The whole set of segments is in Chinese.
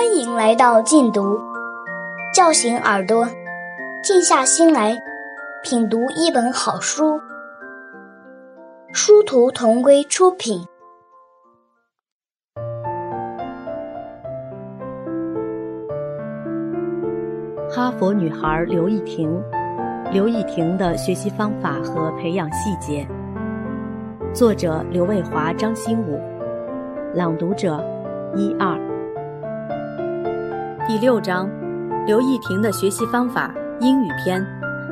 欢迎来到静读，叫醒耳朵，静下心来品读一本好书。殊途同归出品。哈佛女孩刘亦婷，刘亦婷的学习方法和培养细节。作者刘卫华、张新武，朗读者一二。第六章，刘亦婷的学习方法英语篇。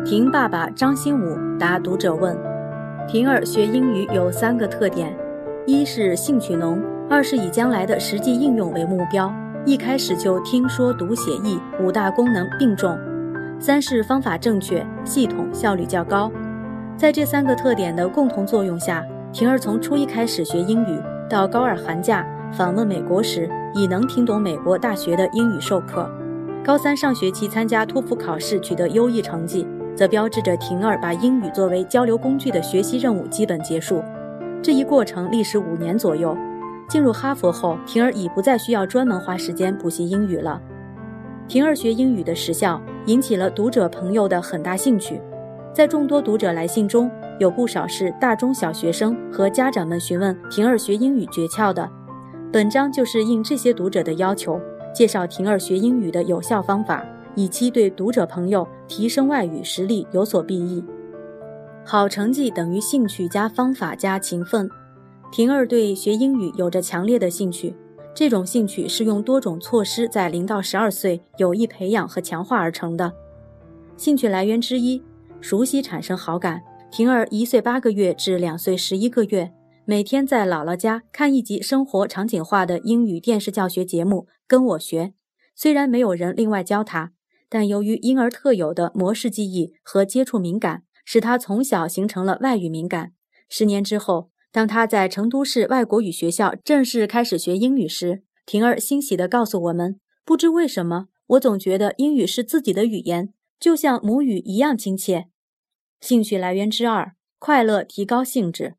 婷爸爸张新武答读者问：婷儿学英语有三个特点，一是兴趣浓，二是以将来的实际应用为目标，一开始就听说读写译五大功能并重，三是方法正确、系统、效率较高。在这三个特点的共同作用下，婷儿从初一开始学英语，到高二寒假访问美国时。已能听懂美国大学的英语授课，高三上学期参加托福考试取得优异成绩，则标志着婷儿把英语作为交流工具的学习任务基本结束。这一过程历时五年左右。进入哈佛后，婷儿已不再需要专门花时间补习英语了。婷儿学英语的实效引起了读者朋友的很大兴趣，在众多读者来信中，有不少是大中小学生和家长们询问婷儿学英语诀窍的。本章就是应这些读者的要求，介绍婷儿学英语的有效方法，以期对读者朋友提升外语实力有所裨益。好成绩等于兴趣加方法加勤奋。婷儿对学英语有着强烈的兴趣，这种兴趣是用多种措施在零到十二岁有意培养和强化而成的。兴趣来源之一，熟悉产生好感。婷儿一岁八个月至两岁十一个月。每天在姥姥家看一集生活场景化的英语电视教学节目，跟我学。虽然没有人另外教他，但由于婴儿特有的模式记忆和接触敏感，使他从小形成了外语敏感。十年之后，当他在成都市外国语学校正式开始学英语时，婷儿欣喜地告诉我们：“不知为什么，我总觉得英语是自己的语言，就像母语一样亲切。”兴趣来源之二：快乐提高兴致。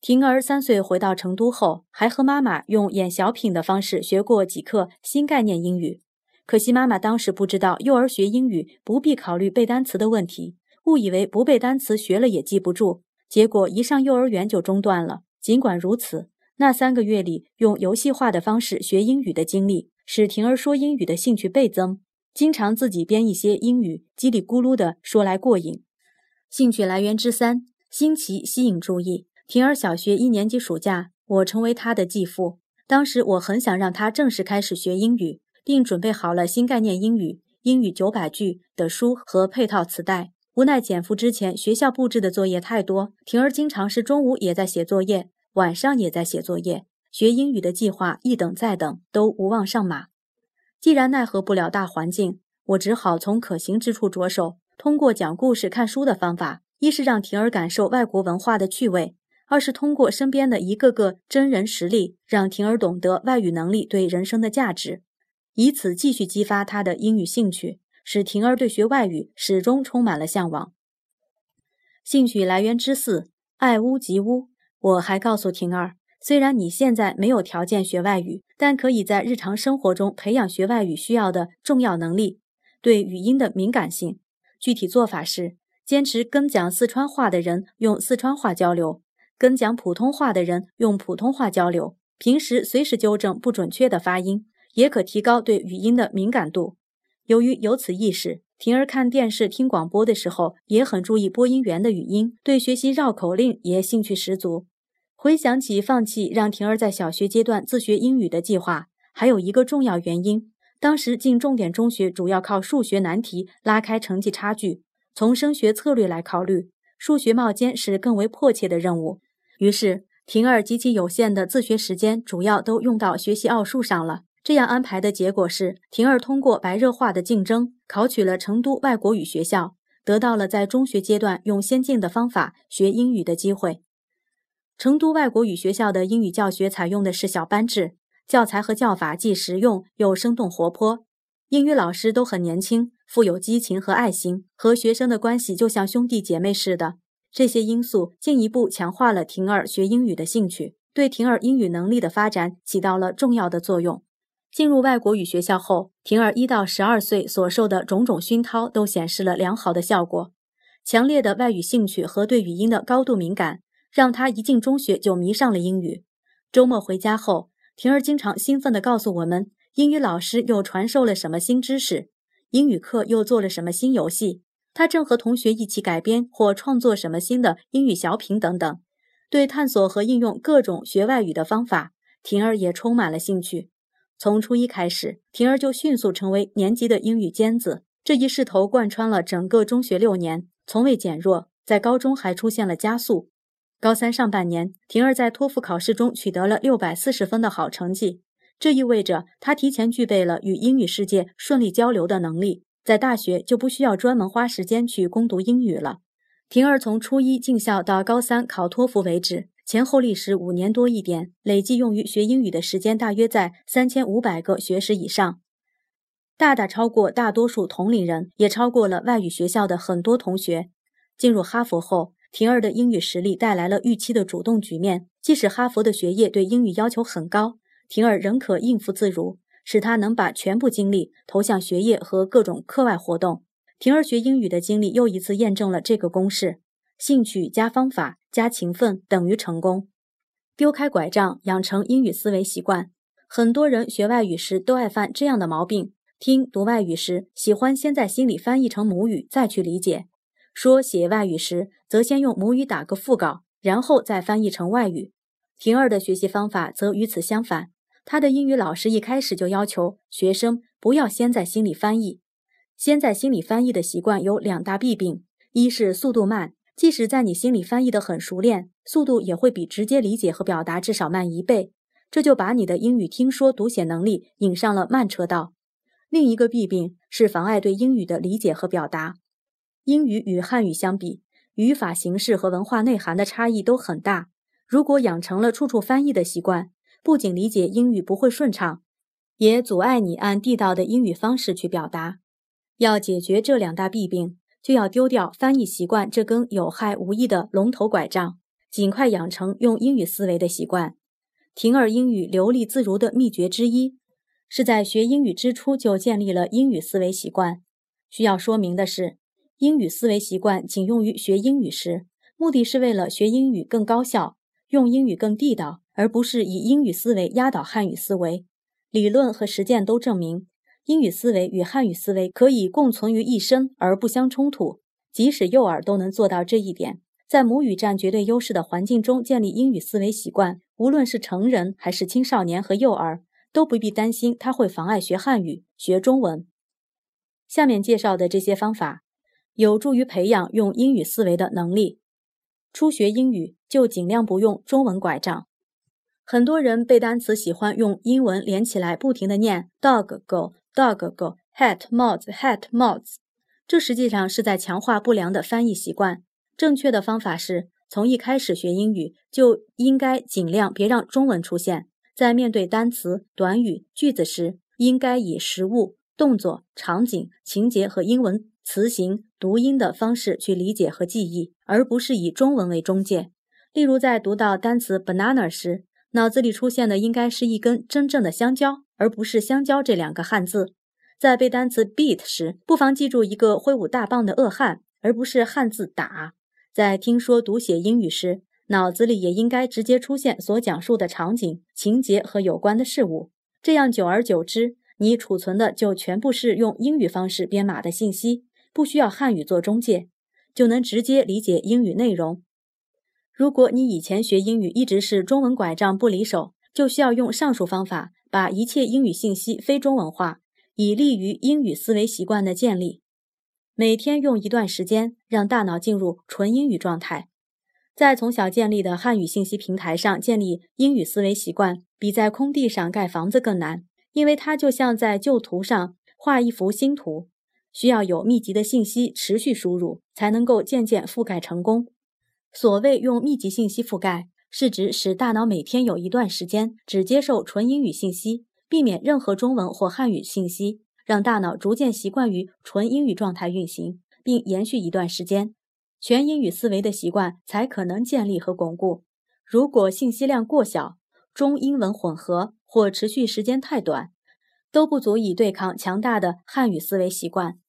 婷儿三岁回到成都后，还和妈妈用演小品的方式学过几课新概念英语。可惜妈妈当时不知道幼儿学英语不必考虑背单词的问题，误以为不背单词学了也记不住。结果一上幼儿园就中断了。尽管如此，那三个月里用游戏化的方式学英语的经历，使婷儿说英语的兴趣倍增，经常自己编一些英语，叽里咕噜的说来过瘾。兴趣来源之三：新奇，吸引注意。婷儿小学一年级暑假，我成为她的继父。当时我很想让她正式开始学英语，并准备好了新概念英语、英语九百句的书和配套磁带。无奈减负之前学校布置的作业太多，婷儿经常是中午也在写作业，晚上也在写作业。学英语的计划一等再等，都无望上马。既然奈何不了大环境，我只好从可行之处着手，通过讲故事、看书的方法，一是让婷儿感受外国文化的趣味。二是通过身边的一个个真人实例，让婷儿懂得外语能力对人生的价值，以此继续激发她的英语兴趣，使婷儿对学外语始终充满了向往。兴趣来源之四，爱屋及乌。我还告诉婷儿，虽然你现在没有条件学外语，但可以在日常生活中培养学外语需要的重要能力——对语音的敏感性。具体做法是，坚持跟讲四川话的人用四川话交流。跟讲普通话的人用普通话交流，平时随时纠正不准确的发音，也可提高对语音的敏感度。由于有此意识，婷儿看电视、听广播的时候也很注意播音员的语音，对学习绕口令也兴趣十足。回想起放弃让婷儿在小学阶段自学英语的计划，还有一个重要原因：当时进重点中学主要靠数学难题拉开成绩差距，从升学策略来考虑，数学冒尖是更为迫切的任务。于是，婷儿极其有限的自学时间主要都用到学习奥数上了。这样安排的结果是，婷儿通过白热化的竞争，考取了成都外国语学校，得到了在中学阶段用先进的方法学英语的机会。成都外国语学校的英语教学采用的是小班制，教材和教法既实用又生动活泼，英语老师都很年轻，富有激情和爱心，和学生的关系就像兄弟姐妹似的。这些因素进一步强化了婷儿学英语的兴趣，对婷儿英语能力的发展起到了重要的作用。进入外国语学校后，婷儿一到十二岁所受的种种熏陶都显示了良好的效果。强烈的外语兴趣和对语音的高度敏感，让她一进中学就迷上了英语。周末回家后，婷儿经常兴奋地告诉我们，英语老师又传授了什么新知识，英语课又做了什么新游戏，他正和同学一起改编或创作什么新的英语小品等等。对探索和应用各种学外语的方法，婷儿也充满了兴趣。从初一开始，婷儿就迅速成为年级的英语尖子。这一势头贯穿了整个中学六年，从未减弱，在高中还出现了加速。高三上半年，婷儿在托福考试中取得了六百四十分的好成绩，这意味着她提前具备了与英语世界顺利交流的能力，在大学就不需要专门花时间去攻读英语了。婷儿从初一进校到高三考托福为止，前后历时五年多一点，累计用于学英语的时间大约在三千五百个学时以上，大大超过大多数同龄人，也超过了外语学校的很多同学。进入哈佛后，婷儿的英语实力带来了预期的主动局面，即使哈佛的学业对英语要求很高，婷儿仍可应付自如，使他能把全部精力投向学业和各种课外活动。婷儿学英语的经历又一次验证了这个公式：兴趣加方法加勤奋等于成功。丢开拐杖，养成英语思维习惯。很多人学外语时都爱犯这样的毛病：听读外语时，喜欢先在心里翻译成母语，再去理解；说写外语时，则先用母语打个副稿，然后再翻译成外语。婷儿的学习方法则与此相反。他的英语老师一开始就要求学生不要先在心里翻译。先在心里翻译的习惯有两大弊病：一是速度慢，即使在你心里翻译的很熟练，速度也会比直接理解和表达至少慢一倍，这就把你的英语听说读写能力引上了慢车道。另一个弊病是妨碍对英语的理解和表达。英语与汉语相比，语法形式和文化内涵的差异都很大。如果养成了处处翻译的习惯，不仅理解英语不会顺畅，也阻碍你按地道的英语方式去表达。要解决这两大弊病，就要丢掉翻译习惯这根有害无益的龙头拐杖，尽快养成用英语思维的习惯。婷儿英语流利自如的秘诀之一，是在学英语之初就建立了英语思维习惯。需要说明的是，英语思维习惯仅用于学英语时，目的是为了学英语更高效，用英语更地道，而不是以英语思维压倒汉语思维。理论和实践都证明。英语思维与汉语思维可以共存于一身而不相冲突，即使幼儿都能做到这一点。在母语占绝对优势的环境中建立英语思维习惯，无论是成人还是青少年和幼儿，都不必担心它会妨碍学汉语、学中文。下面介绍的这些方法，有助于培养用英语思维的能力。初学英语就尽量不用中文拐杖。很多人背单词喜欢用英文连起来，不停地念 dog go。Dog go hat 帽子 hat 帽子，这实际上是在强化不良的翻译习惯。正确的方法是从一开始学英语就应该尽量别让中文出现在面对单词、短语、句子时，应该以实物、动作、场景、情节和英文词形、读音的方式去理解和记忆，而不是以中文为中介。例如，在读到单词 banana 时，脑子里出现的应该是一根真正的香蕉。而不是香蕉这两个汉字，在背单词 beat 时，不妨记住一个挥舞大棒的恶汉，而不是汉字打。在听说读写英语时，脑子里也应该直接出现所讲述的场景、情节和有关的事物。这样久而久之，你储存的就全部是用英语方式编码的信息，不需要汉语做中介，就能直接理解英语内容。如果你以前学英语一直是中文拐杖不离手，就需要用上述方法。把一切英语信息非中文化，以利于英语思维习惯的建立。每天用一段时间，让大脑进入纯英语状态。在从小建立的汉语信息平台上建立英语思维习惯，比在空地上盖房子更难，因为它就像在旧图上画一幅新图，需要有密集的信息持续输入，才能够渐渐覆盖成功。所谓用密集信息覆盖。是指使大脑每天有一段时间只接受纯英语信息，避免任何中文或汉语信息，让大脑逐渐习惯于纯英语状态运行，并延续一段时间，全英语思维的习惯才可能建立和巩固。如果信息量过小、中英文混合或持续时间太短，都不足以对抗强大的汉语思维习惯。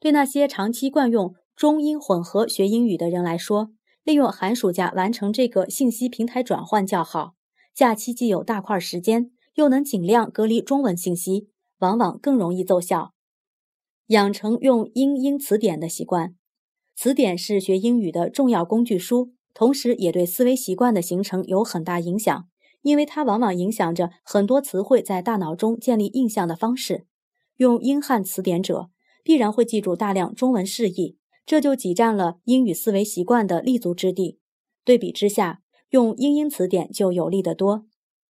对那些长期惯用中英混合学英语的人来说，利用寒暑假完成这个信息平台转换较好。假期既有大块时间，又能尽量隔离中文信息，往往更容易奏效。养成用英英词典的习惯。词典是学英语的重要工具书，同时也对思维习惯的形成有很大影响，因为它往往影响着很多词汇在大脑中建立印象的方式。用英汉词典者。必然会记住大量中文释义，这就挤占了英语思维习惯的立足之地。对比之下，用英英词典就有利得多。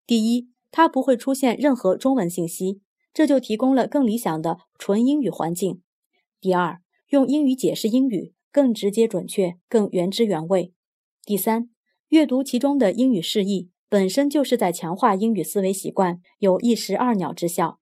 第一，它不会出现任何中文信息，这就提供了更理想的纯英语环境。第二，用英语解释英语更直接准确，更原汁原味。第三，阅读其中的英语释义本身就是在强化英语思维习惯，有一石二鸟之效。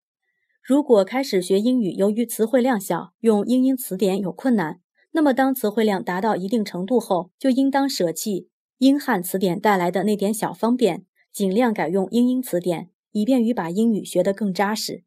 如果开始学英语，由于词汇量小，用英英词典有困难，那么当词汇量达到一定程度后，就应当舍弃英汉词典带来的那点小方便，尽量改用英英词典，以便于把英语学得更扎实。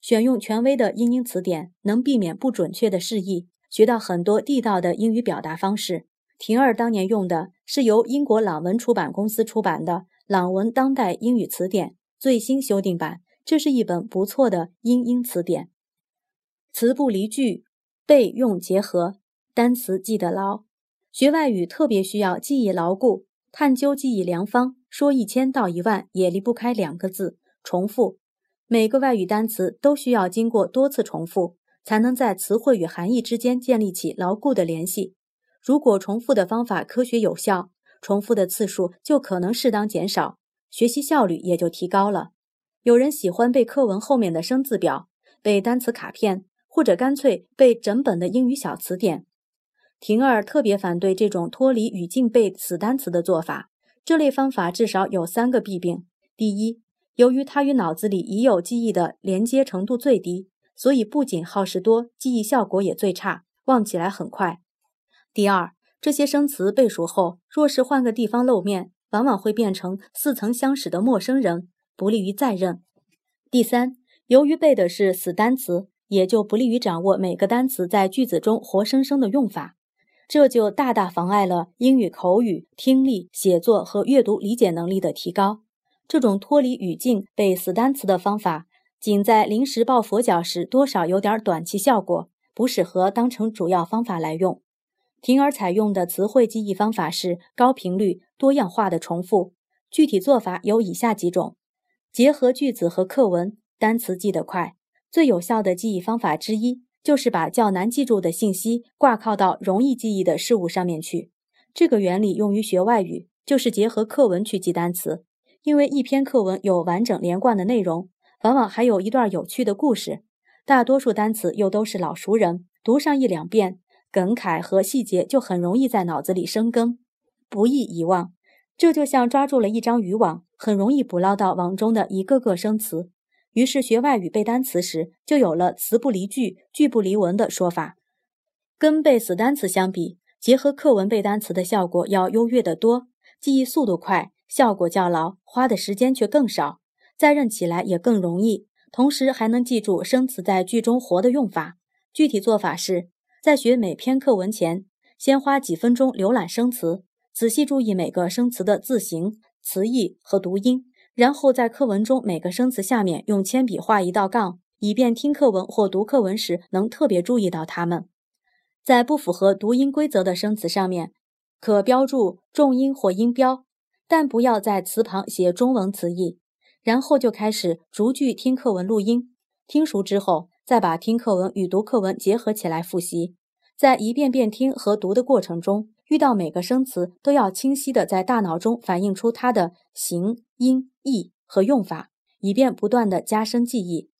选用权威的英英词典，能避免不准确的释义，学到很多地道的英语表达方式。婷儿当年用的是由英国朗文出版公司出版的《朗文当代英语词典》最新修订版。这是一本不错的英英词典，词不离句，背用结合，单词记得牢。学外语特别需要记忆牢固，探究记忆良方。说一千道一万也离不开两个字：重复。每个外语单词都需要经过多次重复，才能在词汇与含义之间建立起牢固的联系。如果重复的方法科学有效，重复的次数就可能适当减少，学习效率也就提高了。有人喜欢背课文后面的生字表，背单词卡片，或者干脆背整本的英语小词典。婷儿特别反对这种脱离语境背死单词的做法。这类方法至少有三个弊病：第一，由于它与脑子里已有记忆的连接程度最低，所以不仅耗时多，记忆效果也最差，忘起来很快；第二，这些生词背熟后，若是换个地方露面，往往会变成似曾相识的陌生人。不利于再认。第三，由于背的是死单词，也就不利于掌握每个单词在句子中活生生的用法，这就大大妨碍了英语口语、听力、写作和阅读理解能力的提高。这种脱离语境背死单词的方法，仅在临时抱佛脚时多少有点短期效果，不适合当成主要方法来用。婷儿采用的词汇记忆方法是高频率、多样化的重复，具体做法有以下几种。结合句子和课文，单词记得快。最有效的记忆方法之一，就是把较难记住的信息挂靠到容易记忆的事物上面去。这个原理用于学外语，就是结合课文去记单词。因为一篇课文有完整连贯的内容，往往还有一段有趣的故事。大多数单词又都是老熟人，读上一两遍，梗概和细节就很容易在脑子里生根，不易遗忘。这就像抓住了一张渔网，很容易捕捞到网中的一个个生词。于是学外语背单词时，就有了“词不离句，句不离文”的说法。跟背死单词相比，结合课文背单词的效果要优越得多，记忆速度快，效果较牢，花的时间却更少，再认起来也更容易。同时还能记住生词在句中活的用法。具体做法是，在学每篇课文前，先花几分钟浏览生词。仔细注意每个生词的字形、词义和读音，然后在课文中每个生词下面用铅笔画一道杠，以便听课文或读课文时能特别注意到它们。在不符合读音规则的生词上面，可标注重音或音标，但不要在词旁写中文词义。然后就开始逐句听课文录音，听熟之后，再把听课文与读课文结合起来复习。在一遍遍听和读的过程中。遇到每个生词，都要清晰地在大脑中反映出它的形、音、意和用法，以便不断地加深记忆。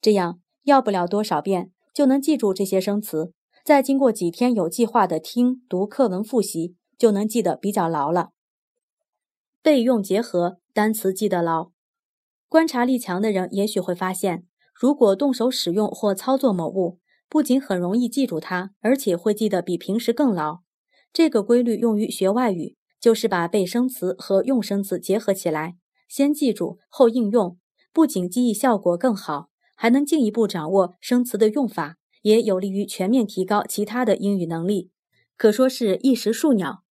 这样，要不了多少遍就能记住这些生词。再经过几天有计划的听读课文复习，就能记得比较牢了。背用结合，单词记得牢。观察力强的人也许会发现，如果动手使用或操作某物，不仅很容易记住它，而且会记得比平时更牢。这个规律用于学外语，就是把背生词和用生词结合起来，先记住后应用，不仅记忆效果更好，还能进一步掌握生词的用法，也有利于全面提高其他的英语能力，可说是一石数鸟。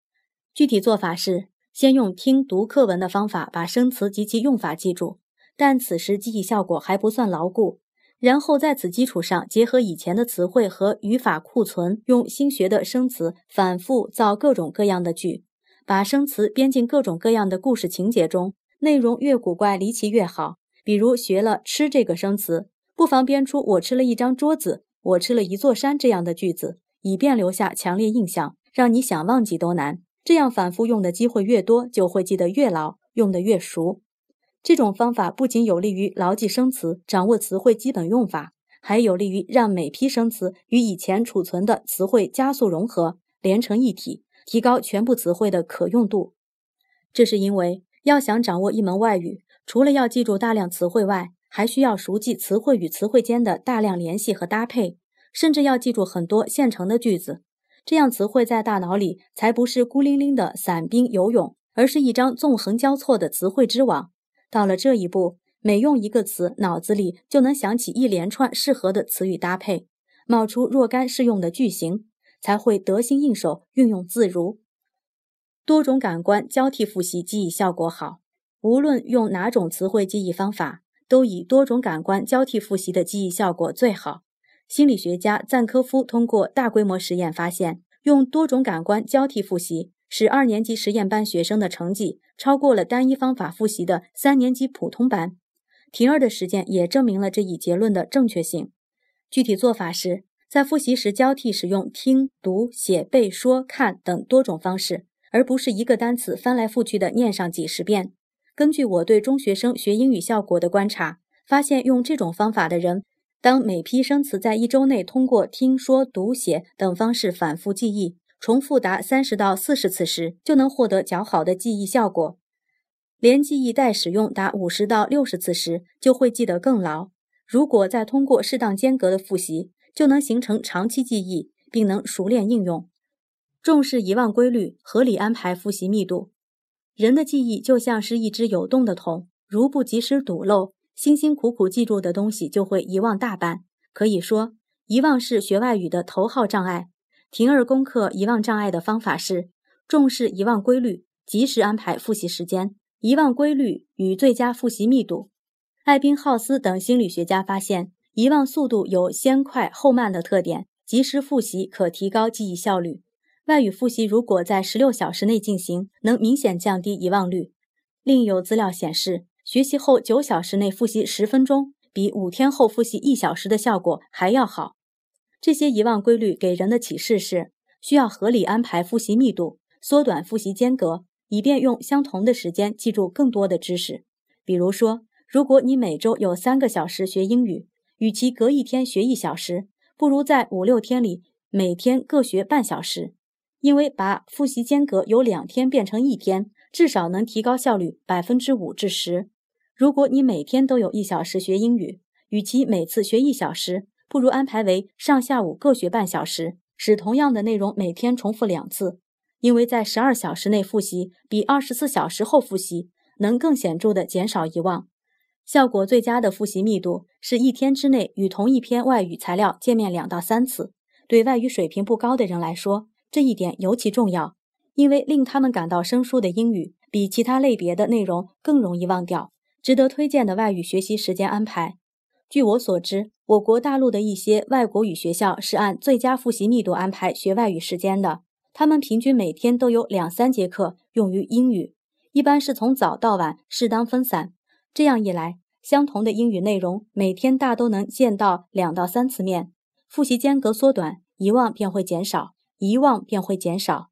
具体做法是：先用听读课文的方法把生词及其用法记住，但此时记忆效果还不算牢固。然后在此基础上，结合以前的词汇和语法库存，用新学的生词反复造各种各样的句，把生词编进各种各样的故事情节中，内容越古怪离奇越好。比如学了“吃”这个生词，不妨编出“我吃了一张桌子”“我吃了一座山”这样的句子，以便留下强烈印象，让你想忘记都难。这样反复用的机会越多，就会记得越牢，用得越熟。这种方法不仅有利于牢记生词、掌握词汇基本用法，还有利于让每批生词与以前储存的词汇加速融合，连成一体，提高全部词汇的可用度。这是因为，要想掌握一门外语，除了要记住大量词汇外，还需要熟记词汇与词汇间的大量联系和搭配，甚至要记住很多现成的句子。这样，词汇在大脑里才不是孤零零的散兵游泳，而是一张纵横交错的词汇之网。到了这一步，每用一个词，脑子里就能想起一连串适合的词语搭配，冒出若干适用的句型，才会得心应手，运用自如。多种感官交替复习，记忆效果好。无论用哪种词汇记忆方法，都以多种感官交替复习的记忆效果最好。心理学家赞科夫通过大规模实验发现，用多种感官交替复习。使二年级实验班学生的成绩超过了单一方法复习的三年级普通班。婷儿的实践也证明了这一结论的正确性。具体做法是，在复习时交替使用听、读、写、背、说、看等多种方式，而不是一个单词翻来覆去的念上几十遍。根据我对中学生学英语效果的观察，发现用这种方法的人，当每批生词在一周内通过听说读写等方式反复记忆。重复达三十到四十次时，就能获得较好的记忆效果。连记忆带使用达五十到六十次时，就会记得更牢。如果再通过适当间隔的复习，就能形成长期记忆，并能熟练应用。重视遗忘规律，合理安排复习密度。人的记忆就像是一只有洞的桶，如不及时堵漏，辛辛苦苦记住的东西就会遗忘大半。可以说，遗忘是学外语的头号障碍。婷儿攻克遗忘障碍的方法是重视遗忘规律，及时安排复习时间。遗忘规律与最佳复习密度。艾宾浩斯等心理学家发现，遗忘速度有先快后慢的特点，及时复习可提高记忆效率。外语复习如果在十六小时内进行，能明显降低遗忘率。另有资料显示，学习后九小时内复习十分钟，比五天后复习一小时的效果还要好。这些遗忘规律给人的启示是：需要合理安排复习密度，缩短复习间隔，以便用相同的时间记住更多的知识。比如说，如果你每周有三个小时学英语，与其隔一天学一小时，不如在五六天里每天各学半小时，因为把复习间隔由两天变成一天，至少能提高效率百分之五至十。如果你每天都有一小时学英语，与其每次学一小时，不如安排为上下午各学半小时，使同样的内容每天重复两次。因为在十二小时内复习，比二十四小时后复习能更显著地减少遗忘。效果最佳的复习密度是一天之内与同一篇外语材料见面两到三次。对外语水平不高的人来说，这一点尤其重要，因为令他们感到生疏的英语比其他类别的内容更容易忘掉。值得推荐的外语学习时间安排。据我所知，我国大陆的一些外国语学校是按最佳复习密度安排学外语时间的。他们平均每天都有两三节课用于英语，一般是从早到晚适当分散。这样一来，相同的英语内容每天大都能见到两到三次面，复习间隔缩短，遗忘便会减少，遗忘便会减少。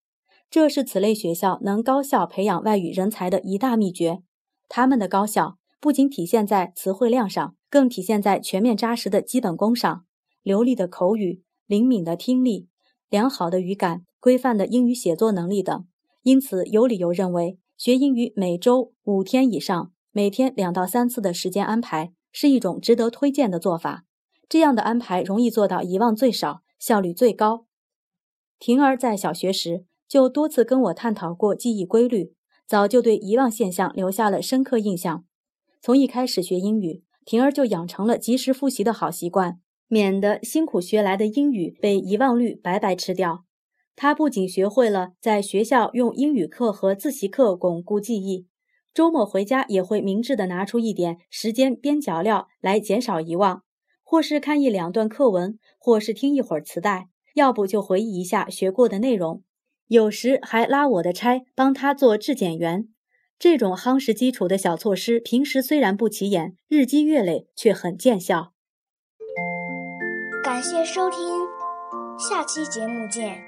这是此类学校能高效培养外语人才的一大秘诀。他们的高效不仅体现在词汇量上。更体现在全面扎实的基本功上，流利的口语、灵敏的听力、良好的语感、规范的英语写作能力等。因此，有理由认为，学英语每周五天以上，每天两到三次的时间安排，是一种值得推荐的做法。这样的安排容易做到遗忘最少，效率最高。婷儿在小学时就多次跟我探讨过记忆规律，早就对遗忘现象留下了深刻印象。从一开始学英语。婷儿就养成了及时复习的好习惯，免得辛苦学来的英语被遗忘率白白吃掉。她不仅学会了在学校用英语课和自习课巩固记忆，周末回家也会明智的拿出一点时间边角料来减少遗忘，或是看一两段课文，或是听一会儿磁带，要不就回忆一下学过的内容，有时还拉我的差帮他做质检员。这种夯实基础的小措施，平时虽然不起眼，日积月累却很见效。感谢收听，下期节目见。